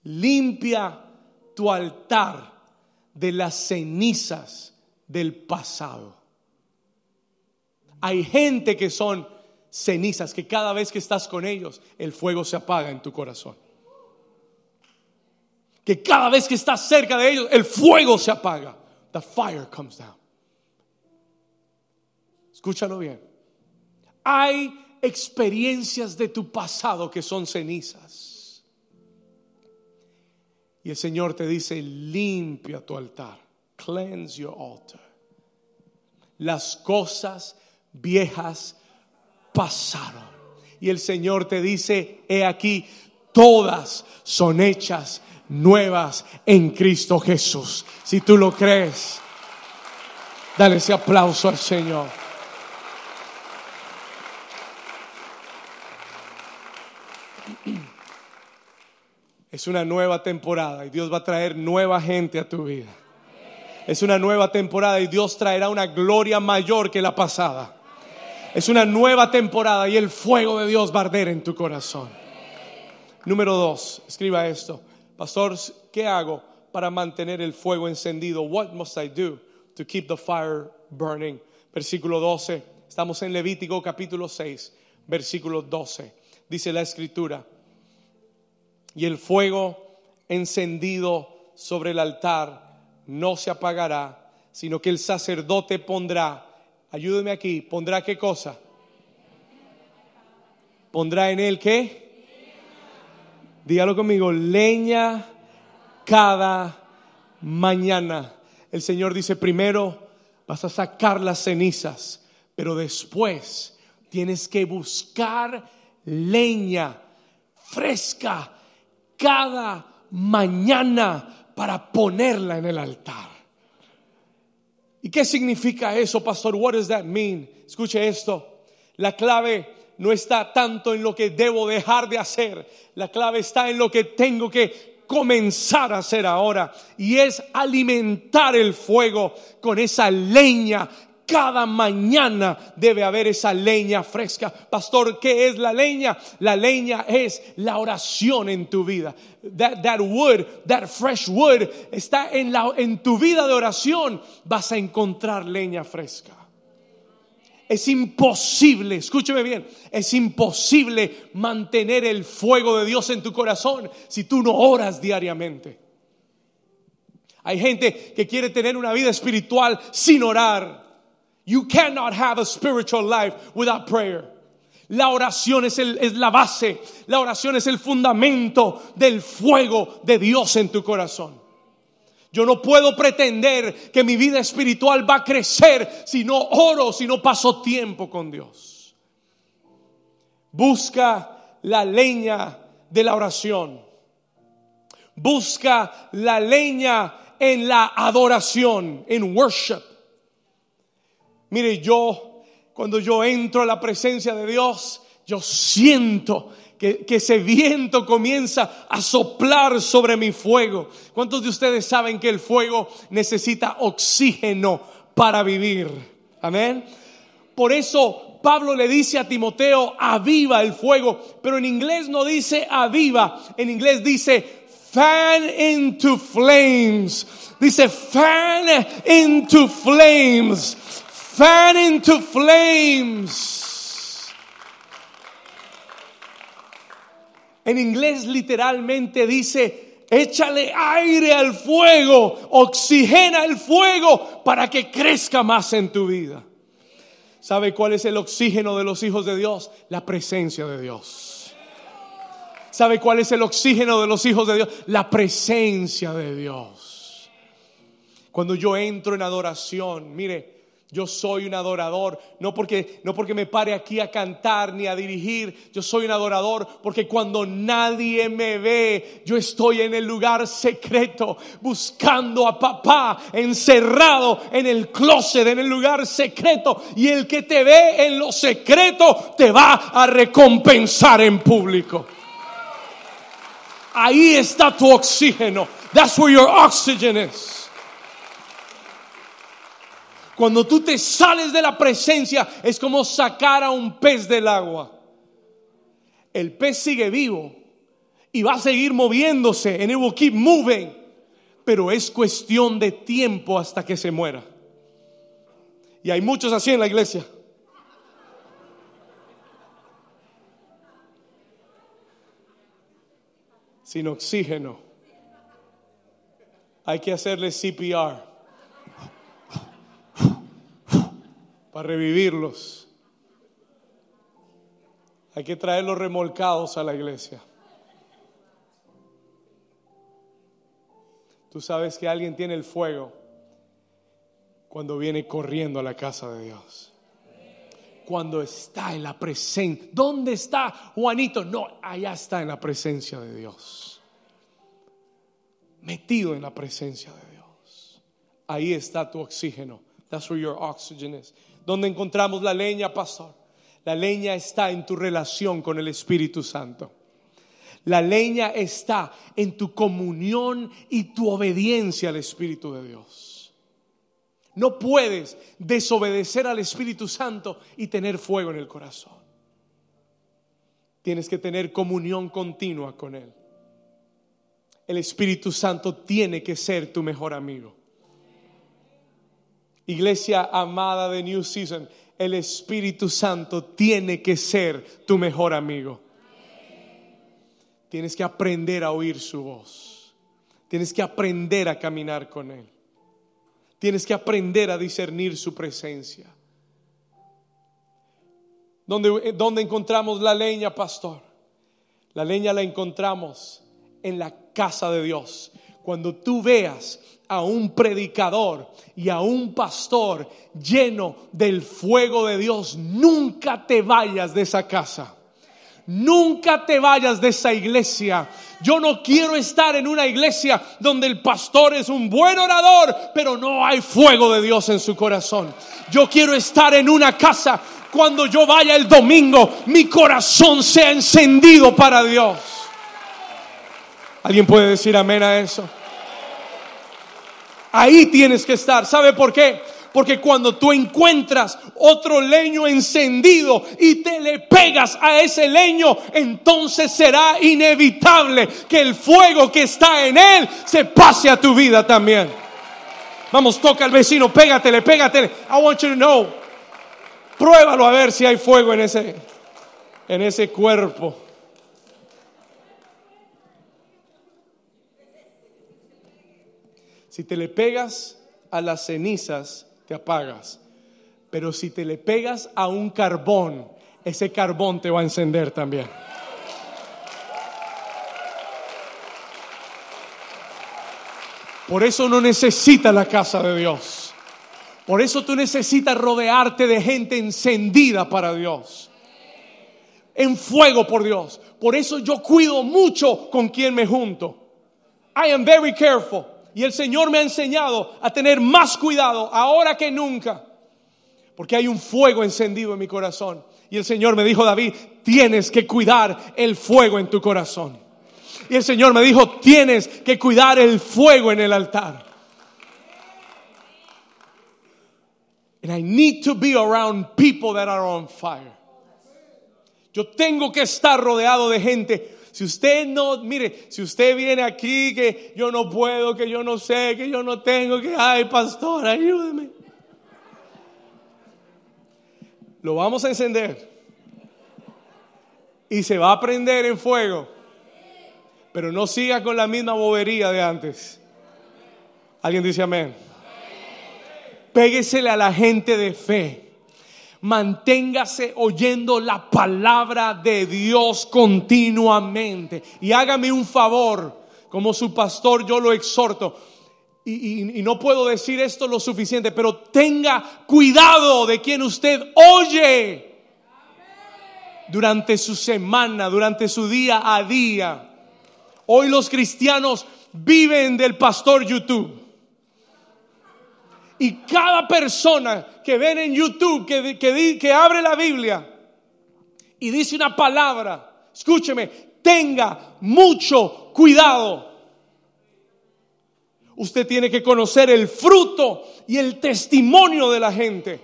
Limpia tu altar de las cenizas del pasado. Hay gente que son cenizas, que cada vez que estás con ellos, el fuego se apaga en tu corazón. Que cada vez que estás cerca de ellos, el fuego se apaga. The fire comes down. Escúchalo bien. Hay experiencias de tu pasado que son cenizas. Y el Señor te dice, limpia tu altar. Cleanse your altar. Las cosas viejas pasaron. Y el Señor te dice, he aquí, todas son hechas nuevas en Cristo Jesús. Si tú lo crees, dale ese aplauso al Señor. Es una nueva temporada y Dios va a traer nueva gente a tu vida. Es una nueva temporada y Dios traerá una gloria mayor que la pasada. Es una nueva temporada y el fuego de Dios va a arder en tu corazón. Número dos, escriba esto. Pastor, ¿qué hago para mantener el fuego encendido? What must I do to keep the fire burning? Versículo 12. Estamos en Levítico capítulo 6, versículo 12. Dice la escritura. Y el fuego encendido sobre el altar no se apagará, sino que el sacerdote pondrá Ayúdeme aquí. ¿Pondrá qué cosa? ¿Pondrá en él qué? Dígalo conmigo. Leña cada mañana. El Señor dice, primero vas a sacar las cenizas, pero después tienes que buscar leña fresca cada mañana para ponerla en el altar. ¿Y qué significa eso, pastor? What does that mean? Escuche esto. La clave no está tanto en lo que debo dejar de hacer. La clave está en lo que tengo que comenzar a hacer ahora. Y es alimentar el fuego con esa leña cada mañana debe haber esa leña fresca. Pastor, ¿qué es la leña? La leña es la oración en tu vida. That, wood, that fresh wood está en, la, en tu vida de oración. Vas a encontrar leña fresca. Es imposible, escúcheme bien, es imposible mantener el fuego de Dios en tu corazón si tú no oras diariamente. Hay gente que quiere tener una vida espiritual sin orar. You cannot have a spiritual life without prayer. La oración es, la base, la oración es el fundamento del fuego de Dios en tu corazón. Yo no puedo pretender que mi vida espiritual va a crecer si no oro, si no paso tiempo con Dios. Busca la leña de la oración. Busca la leña en la adoración, en worship. Mire, yo Cuando yo entro a la presencia de Dios, yo siento que, que, ese viento comienza a soplar sobre mi fuego. ¿Cuántos de ustedes saben que el fuego necesita oxígeno para vivir? Amén. Por eso Pablo le dice a Timoteo, aviva el fuego, pero en inglés no dice aviva, en inglés dice fan into flames. Dice fan into flames. Fan into flames. En inglés literalmente dice, échale aire al fuego, oxigena el fuego para que crezca más en tu vida. ¿Sabe cuál es el oxígeno de los hijos de Dios? La presencia de Dios. ¿Sabe cuál es el oxígeno de los hijos de Dios? La presencia de Dios. Cuando yo entro en adoración, mire, yo soy un adorador, no porque, no porque me pare aquí a cantar ni a dirigir, yo soy un adorador porque cuando nadie me ve, yo estoy en el lugar secreto buscando a papá, encerrado en el closet, en el lugar secreto. Y el que te ve en lo secreto te va a recompensar en público. Ahí está tu oxígeno. That's where your oxygen is. Cuando tú te sales de la presencia es como sacar a un pez del agua. El pez sigue vivo y va a seguir moviéndose and it will keep moving. Pero es cuestión de tiempo hasta que se muera. Y hay muchos así en la iglesia. Sin oxígeno. Hay que hacerle CPR. Para revivirlos. Hay que traerlos remolcados a la iglesia. Tú sabes que alguien tiene el fuego cuando viene corriendo a la casa de Dios. Cuando está en la presencia. ¿Dónde está Juanito? No, allá está en la presencia de Dios. Metido en la presencia de Dios. Ahí está tu oxígeno. That's where your oxygen is. ¿Dónde encontramos la leña, pastor? La leña está en tu relación con el Espíritu Santo. La leña está en tu comunión y tu obediencia al Espíritu de Dios. No puedes desobedecer al Espíritu Santo y tener fuego en el corazón. Tienes que tener comunión continua con Él. El Espíritu Santo tiene que ser tu mejor amigo. Iglesia amada de New Season, el Espíritu Santo tiene que ser tu mejor amigo. Tienes que aprender a oír su voz. Tienes que aprender a caminar con Él. Tienes que aprender a discernir su presencia. ¿Dónde, ¿Dónde, encontramos la leña, pastor? La leña la encontramos en la casa de Dios. Cuando tú veas a un predicador y a un pastor lleno del fuego de Dios, nunca te vayas de esa casa. Nunca te vayas de esa iglesia. Yo no quiero estar en una iglesia donde el pastor es un buen orador, pero no hay fuego de Dios en su corazón. Yo quiero estar en una casa cuando yo vaya el domingo, mi corazón sea encendido para Dios. ¿Alguien puede decir amén a eso? Ahí tienes que estar. ¿Sabe por qué? Porque cuando tú encuentras otro leño encendido y te le pegas a ese leño, entonces será inevitable que el fuego que está en él se pase a tu vida también. Vamos, toca al vecino, pégatele, pégatele. I want you to know. Pruébalo a ver si hay fuego en ese, en ese cuerpo. Si te le pegas a las cenizas, te apagas. Pero si te le pegas a un carbón, ese carbón te va a encender también. Por eso no necesitas la casa de Dios. Por eso tú necesitas rodearte de gente encendida para Dios. En fuego por Dios. Por eso yo cuido mucho con quien me junto. I am very careful. Y el Señor me ha enseñado a tener más cuidado ahora que nunca. Porque hay un fuego encendido en mi corazón. Y el Señor me dijo, David, tienes que cuidar el fuego en tu corazón. Y el Señor me dijo, tienes que cuidar el fuego en el altar. And I need to be around people that are on fire. Yo tengo que estar rodeado de gente. Si usted no, mire, si usted viene aquí que yo no puedo, que yo no sé, que yo no tengo, que, ay, pastor, ayúdeme. Lo vamos a encender. Y se va a prender en fuego. Pero no siga con la misma bobería de antes. ¿Alguien dice amén? Péguesele a la gente de fe manténgase oyendo la palabra de Dios continuamente. Y hágame un favor, como su pastor yo lo exhorto. Y, no puedo decir esto lo suficiente, pero tenga cuidado de quien usted oye durante su semana, durante su día a día. Hoy los cristianos viven del pastor YouTube. Y cada persona que ven en YouTube, que, que, abre la Biblia y dice una palabra, escúcheme, tenga mucho cuidado. Usted tiene que conocer el fruto y el testimonio de la gente.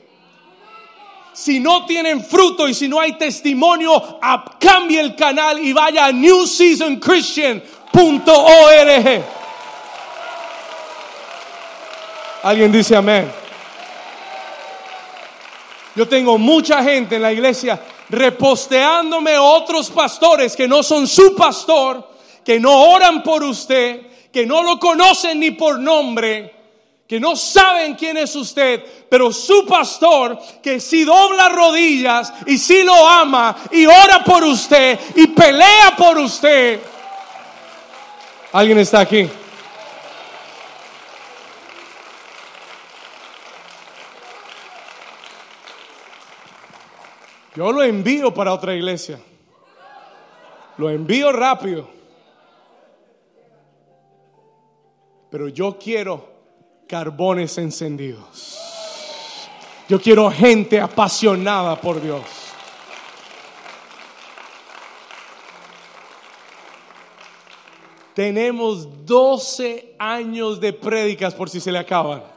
Si no tienen fruto y si no hay testimonio, cambie el canal y vaya a newseasonchristian.org. Alguien dice amén. Yo tengo mucha gente en la iglesia reposteándome otros pastores que no son su pastor, que no oran por usted, que no lo conocen ni por nombre, que no saben quién es usted, pero su pastor que si dobla rodillas y si lo ama y ora por usted y pelea por usted. ¿Alguien está aquí? Yo lo envío para otra iglesia. Lo envío rápido. Pero yo quiero carbones encendidos. Yo quiero gente apasionada por Dios. Tenemos 12 años de prédicas por si se le acaban.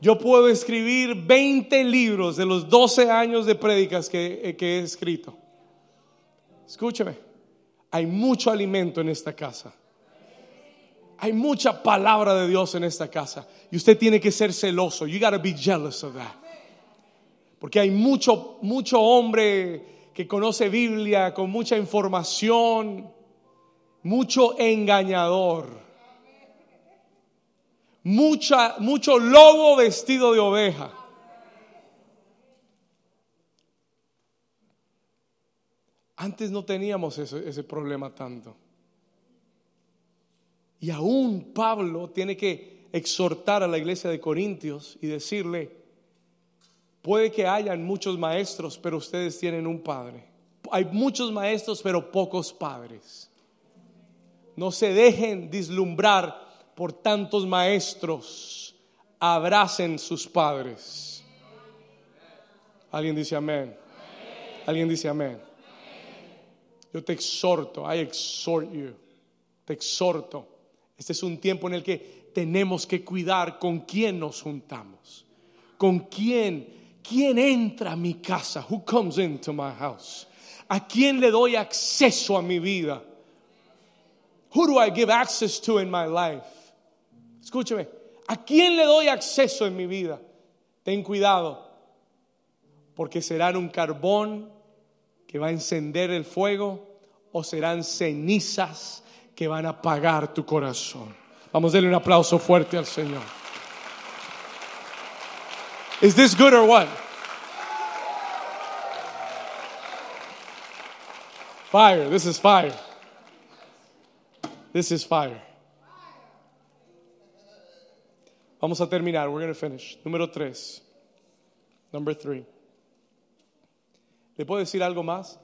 Yo puedo escribir 20 libros de los 12 años de prédicas que, eh, que he escrito. Escúcheme, hay mucho alimento en esta casa. Hay mucha palabra de Dios en esta casa. Y usted tiene que ser celoso. You gotta be jealous of that. Porque hay mucho, mucho hombre que conoce Biblia con mucha información, mucho engañador mucha, mucho lobo vestido de oveja. Antes no teníamos ese, ese problema tanto. Y aún Pablo tiene que exhortar a la iglesia de Corintios y decirle, puede que hayan muchos maestros, pero ustedes tienen un padre. Hay muchos maestros, pero pocos padres. No se dejen dislumbrar por tantos maestros, abracen sus padres. Alguien dice amén. Alguien dice amén. Yo te exhorto, I exhort you. Te exhorto. Este es un tiempo en el que tenemos que cuidar con quién nos juntamos. Con quién, quién entra a mi casa. Who comes into my house? ¿A quién le doy acceso a mi vida? Who do I give access to in my life? Escúcheme, ¿a quién le doy acceso en mi vida? Ten cuidado, porque serán un carbón que va a encender el fuego o serán cenizas que van a apagar tu corazón. Vamos a darle un aplauso fuerte al Señor. Is this good or what? Fire, this is fire. This is fire. Vamos a terminar. We're going to finish. Número tres. Number three. ¿Le puedo decir algo más?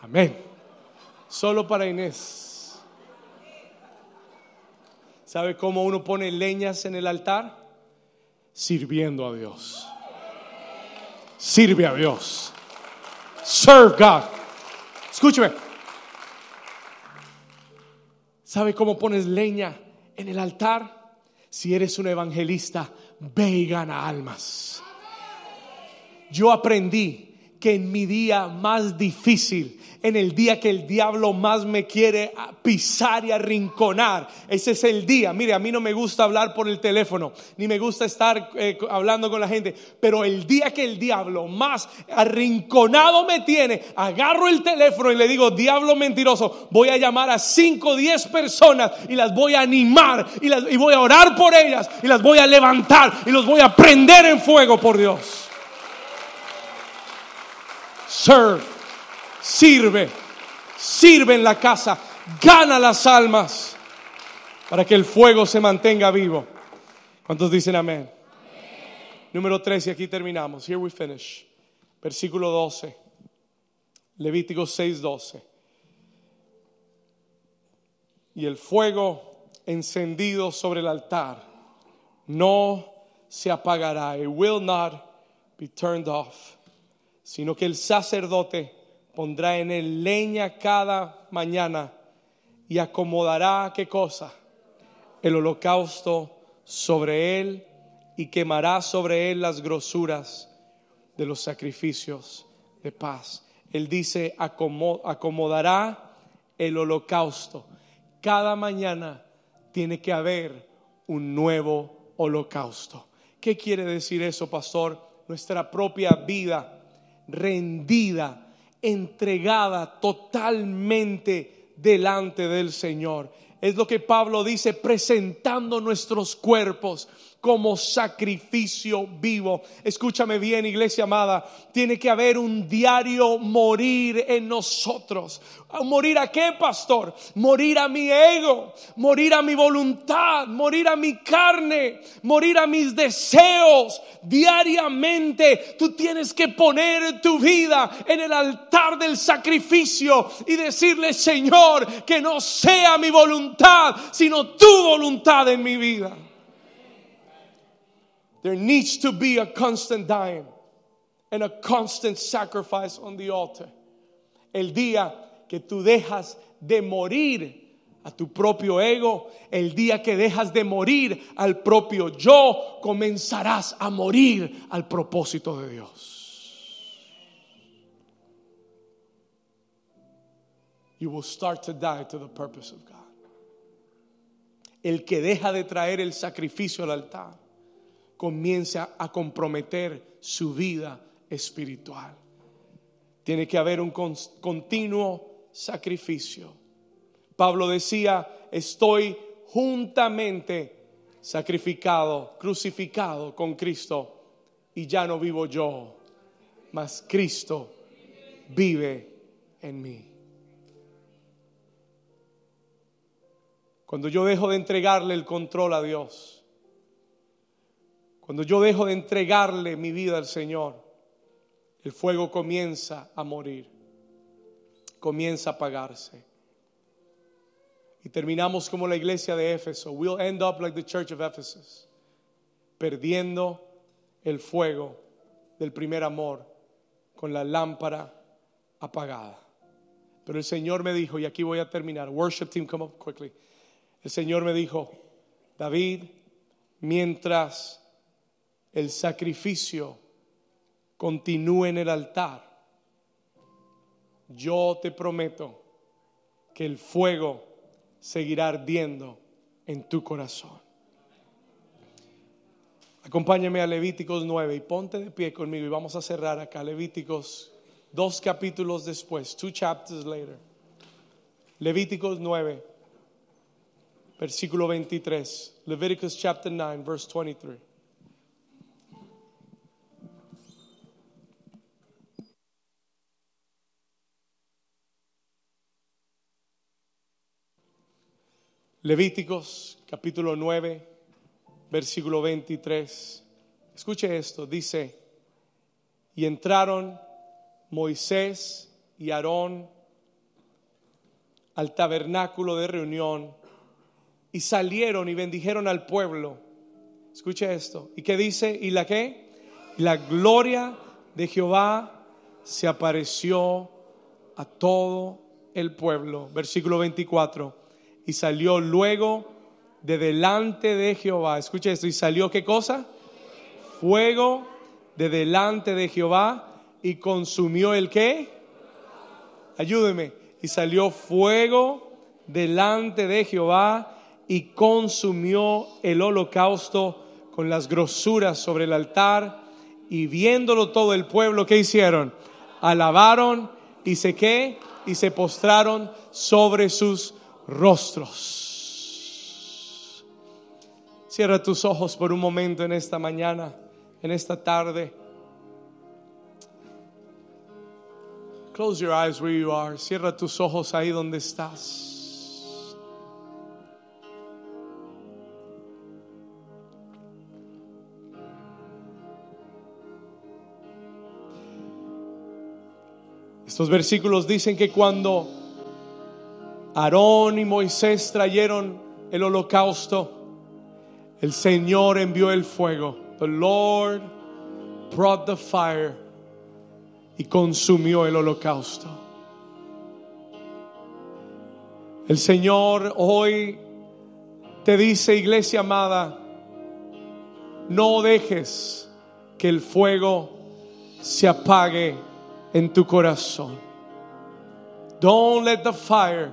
Amén. Solo para Inés. ¿Sabe cómo uno pone leñas en el altar? Sirviendo a Dios. Sirve a Dios. Serve God. Escúcheme. ¿Sabe cómo pones leña en el altar? Si eres un evangelista, ve y gana almas. Yo aprendí que en mi día más difícil en el día que el diablo más me quiere pisar y arrinconar. Ese es el día. Mire, a mí no me gusta hablar por el teléfono, ni me gusta estar eh, hablando con la gente, pero el día que el diablo más arrinconado me tiene, agarro el teléfono y le digo, diablo mentiroso, voy a llamar a 5 o 10 personas y las voy a animar y, las, y voy a orar por ellas y las voy a levantar y los voy a prender en fuego por Dios. Serve sirve, sirve en la casa, gana las almas para que el fuego se mantenga vivo. ¿Cuántos dicen amén? Número 3 y aquí terminamos. Here we finish. Versículo 12. Levítico 6, 12. Y el fuego encendido sobre el altar no se apagará. It will not be turned off. Sino que el sacerdote pondrá en él leña cada mañana y acomodará qué cosa? El holocausto sobre él y quemará sobre él las grosuras de los sacrificios de paz. Él dice, acomodará el holocausto. Cada mañana tiene que haber un nuevo holocausto. ¿Qué quiere decir eso, pastor? Nuestra propia vida rendida entregada totalmente delante del Señor. Es lo que Pablo dice, presentando nuestros cuerpos como sacrificio vivo. Escúchame bien, iglesia amada, tiene que haber un diario morir en nosotros. ¿Morir a qué, pastor? Morir a mi ego, morir a mi voluntad, morir a mi carne, morir a mis deseos. Diariamente tú tienes que poner tu vida en el altar del sacrificio y decirle, Señor, que no sea mi voluntad, sino tu voluntad en mi vida. There needs to be a constant dying and a constant sacrifice on the altar. El día que tú dejas de morir a tu propio ego, el día que dejas de morir al propio yo, comenzarás a morir al propósito de Dios. You will start to die to the purpose of God. El que deja de traer el sacrificio al altar comienza a comprometer su vida espiritual. Tiene que haber un continuo sacrificio. Pablo decía, estoy juntamente sacrificado, crucificado con Cristo, y ya no vivo yo, mas Cristo vive en mí. Cuando yo dejo de entregarle el control a Dios, cuando yo dejo de entregarle mi vida al Señor, el fuego comienza a morir, comienza a apagarse. Y terminamos como la iglesia de Éfeso. We'll end up like the church of Ephesus, perdiendo el fuego del primer amor con la lámpara apagada. Pero el Señor me dijo, y aquí voy a terminar, worship team, come up quickly. El Señor me dijo, David, mientras el sacrificio continúe en el altar, yo te prometo que el fuego seguirá ardiendo en tu corazón. Acompáñame a Levíticos 9 y ponte de pie conmigo y vamos a cerrar acá Levíticos dos capítulos después, two chapters later. Levíticos 9, versículo 23. Leviticus chapter 9, verse 23. Levíticos capítulo 9, versículo 23. Escuche esto, dice, y entraron Moisés y Aarón al tabernáculo de reunión y salieron y bendijeron al pueblo. Escuche esto. ¿Y qué dice? ¿Y la qué? La gloria de Jehová se apareció a todo el pueblo. Versículo 24. Y salió luego de delante de Jehová. Escuche esto. ¿Y salió qué cosa? Fuego de delante de Jehová y consumió el qué? Ayúdeme. Y salió fuego delante de Jehová y consumió el holocausto con las grosuras sobre el altar. Y viéndolo todo el pueblo, ¿qué hicieron? Alabaron y se qué? Y se postraron sobre sus rostros. Cierra tus ojos por un momento en esta mañana, en esta tarde. Close your eyes where you are. Cierra tus ojos ahí donde estás. Estos versículos dicen que cuando Aarón y Moisés trajeron el holocausto, el Señor envió el fuego. The Lord brought the fire y consumió el holocausto. El Señor hoy te dice, iglesia amada, no dejes que el fuego se apague en tu corazón. Don't let the fire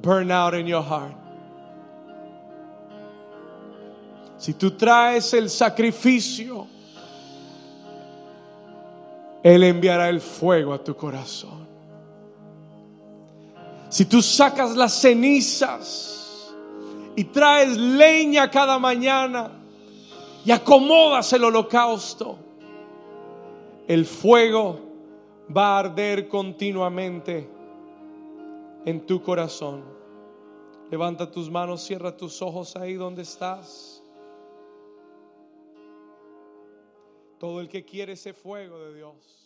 burn out in your heart. Si tú traes el sacrificio, Él enviará el fuego a tu corazón. Si tú sacas las cenizas y traes leña cada mañana y acomodas el holocausto, el fuego va a arder continuamente en tu corazón. Levanta tus manos, cierra tus ojos ahí donde estás. Todo el que quiere ese fuego de Dios.